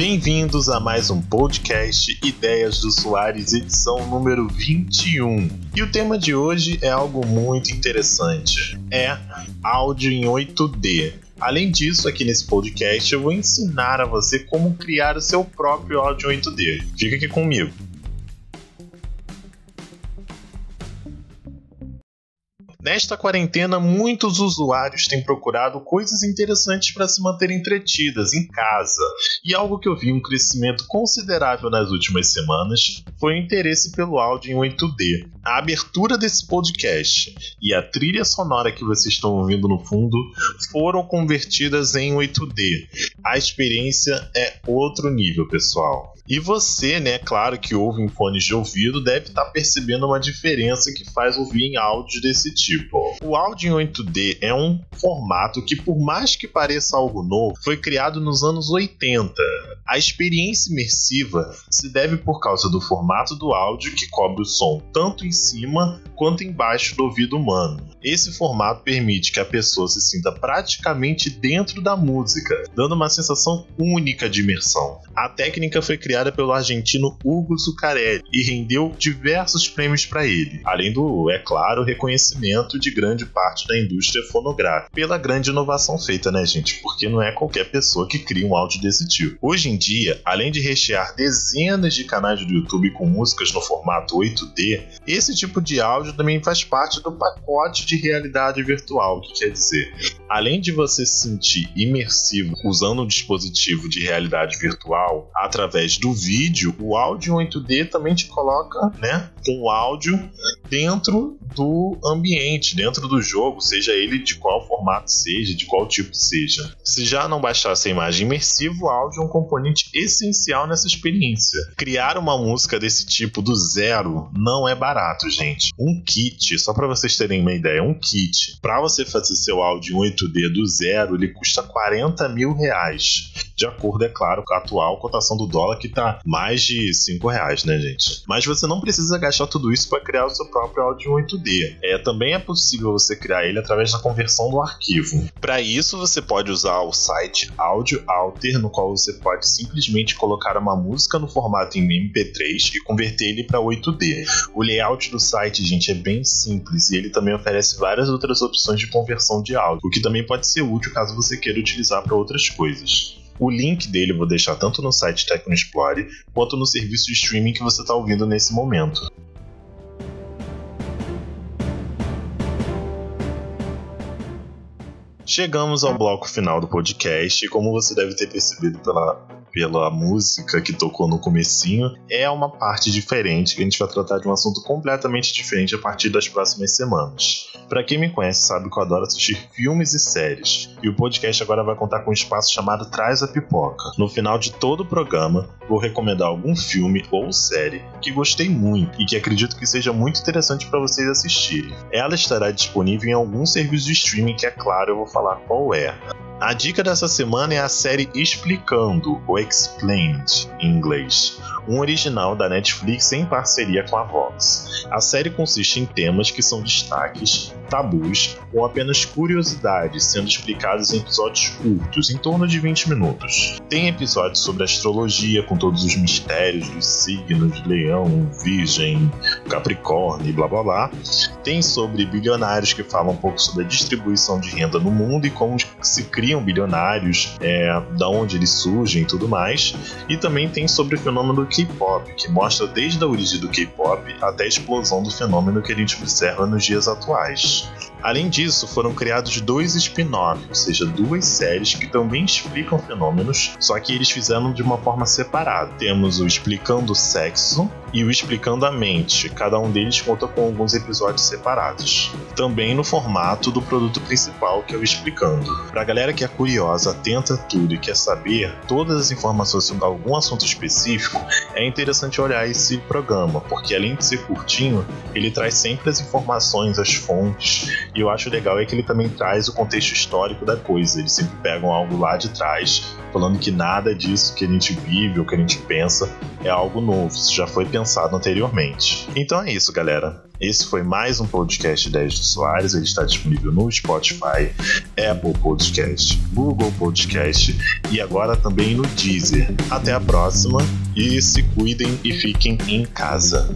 Bem-vindos a mais um podcast Ideias do Soares, edição número 21. E o tema de hoje é algo muito interessante: é áudio em 8D. Além disso, aqui nesse podcast eu vou ensinar a você como criar o seu próprio áudio em 8D. Fica aqui comigo. Nesta quarentena, muitos usuários têm procurado coisas interessantes para se manter entretidas em casa. E algo que eu vi um crescimento considerável nas últimas semanas foi o interesse pelo áudio em 8D. A abertura desse podcast e a trilha sonora que vocês estão ouvindo no fundo foram convertidas em 8D. A experiência é outro nível, pessoal. E você, né, claro que ouve em fones de ouvido, deve estar tá percebendo uma diferença que faz ouvir em áudios desse tipo. O áudio em 8D é um formato que, por mais que pareça algo novo, foi criado nos anos 80. A experiência imersiva se deve por causa do formato do áudio que cobre o som tanto em cima quanto embaixo do ouvido humano. Esse formato permite que a pessoa se sinta praticamente dentro da música, dando uma sensação única de imersão. A técnica foi criada pelo argentino Hugo Zuccarelli e rendeu diversos prêmios para ele, além do, é claro, reconhecimento de grande parte da indústria fonográfica pela grande inovação feita, né, gente? Porque não é qualquer pessoa que cria um áudio desse tipo. Hoje em dia, além de rechear dezenas de canais do YouTube com músicas no formato 8D, esse tipo de áudio também faz parte do pacote de realidade virtual, o que quer dizer, além de você se sentir imersivo usando um dispositivo de realidade virtual através do vídeo, o áudio 8D também te coloca, né, com o áudio dentro do ambiente, dentro do jogo, seja ele de qual formato seja, de qual tipo seja. Se já não bastasse a imagem imersiva, o áudio é um componente essencial nessa experiência. Criar uma música desse tipo do zero não é barato, gente. Um kit, só para vocês terem uma ideia, um kit, para você fazer seu áudio em 8D do zero, ele custa 40 mil reais. De acordo, é claro, com a atual cotação do dólar, que tá mais de 5 reais, né, gente? Mas você não precisa gastar tudo isso para criar o seu próprio áudio em 8D. É, também é possível você criar ele através da conversão do arquivo. Para isso, você pode usar o site Audio Alter, no qual você pode simplesmente colocar uma música no formato em MP3 e converter ele para 8D. O layout do site, gente, é bem simples e ele também oferece várias outras opções de conversão de áudio, o que também pode ser útil caso você queira utilizar para outras coisas. O link dele eu vou deixar tanto no site Tecnoexplore quanto no serviço de streaming que você está ouvindo nesse momento. Chegamos ao bloco final do podcast e como você deve ter percebido pela pela música que tocou no comecinho, é uma parte diferente, que a gente vai tratar de um assunto completamente diferente a partir das próximas semanas. Para quem me conhece sabe que eu adoro assistir filmes e séries, e o podcast agora vai contar com um espaço chamado Traz a Pipoca. No final de todo o programa, vou recomendar algum filme ou série que gostei muito e que acredito que seja muito interessante para vocês assistirem. Ela estará disponível em algum serviço de streaming que, é claro, eu vou falar qual é. A dica dessa semana é a série Explicando, ou Explained em inglês, um original da Netflix em parceria com a Vox. A série consiste em temas que são destaques, tabus ou apenas curiosidades sendo explicados em episódios curtos, em torno de 20 minutos. Tem episódios sobre astrologia, com todos os mistérios dos signos Leão, Virgem, Capricórnio e blá blá blá. Tem sobre bilionários que falam um pouco sobre a distribuição de renda no mundo e como se cria criam bilionários, é, da onde eles surgem e tudo mais. E também tem sobre o fenômeno do K-pop, que mostra desde a origem do K-pop até a explosão do fenômeno que a gente observa nos dias atuais. Além disso, foram criados dois spin-offs, ou seja, duas séries que também explicam fenômenos, só que eles fizeram de uma forma separada. Temos o Explicando Sexo e o Explicando a Mente, cada um deles conta com alguns episódios separados. Também no formato do produto principal, que é o Explicando. Pra galera que é curiosa, atenta a tudo e quer saber todas as informações sobre algum assunto específico, é interessante olhar esse programa, porque além de ser curtinho, ele traz sempre as informações, as fontes e eu acho legal é que ele também traz o contexto histórico da coisa. Eles sempre pegam algo lá de trás falando que nada disso que a gente vive ou que a gente pensa é algo novo, isso já foi pensado anteriormente. Então é isso, galera. Esse foi mais um podcast 10 do Soares. Ele está disponível no Spotify, Apple Podcast, Google Podcast e agora também no Deezer. Até a próxima e se cuidem e fiquem em casa.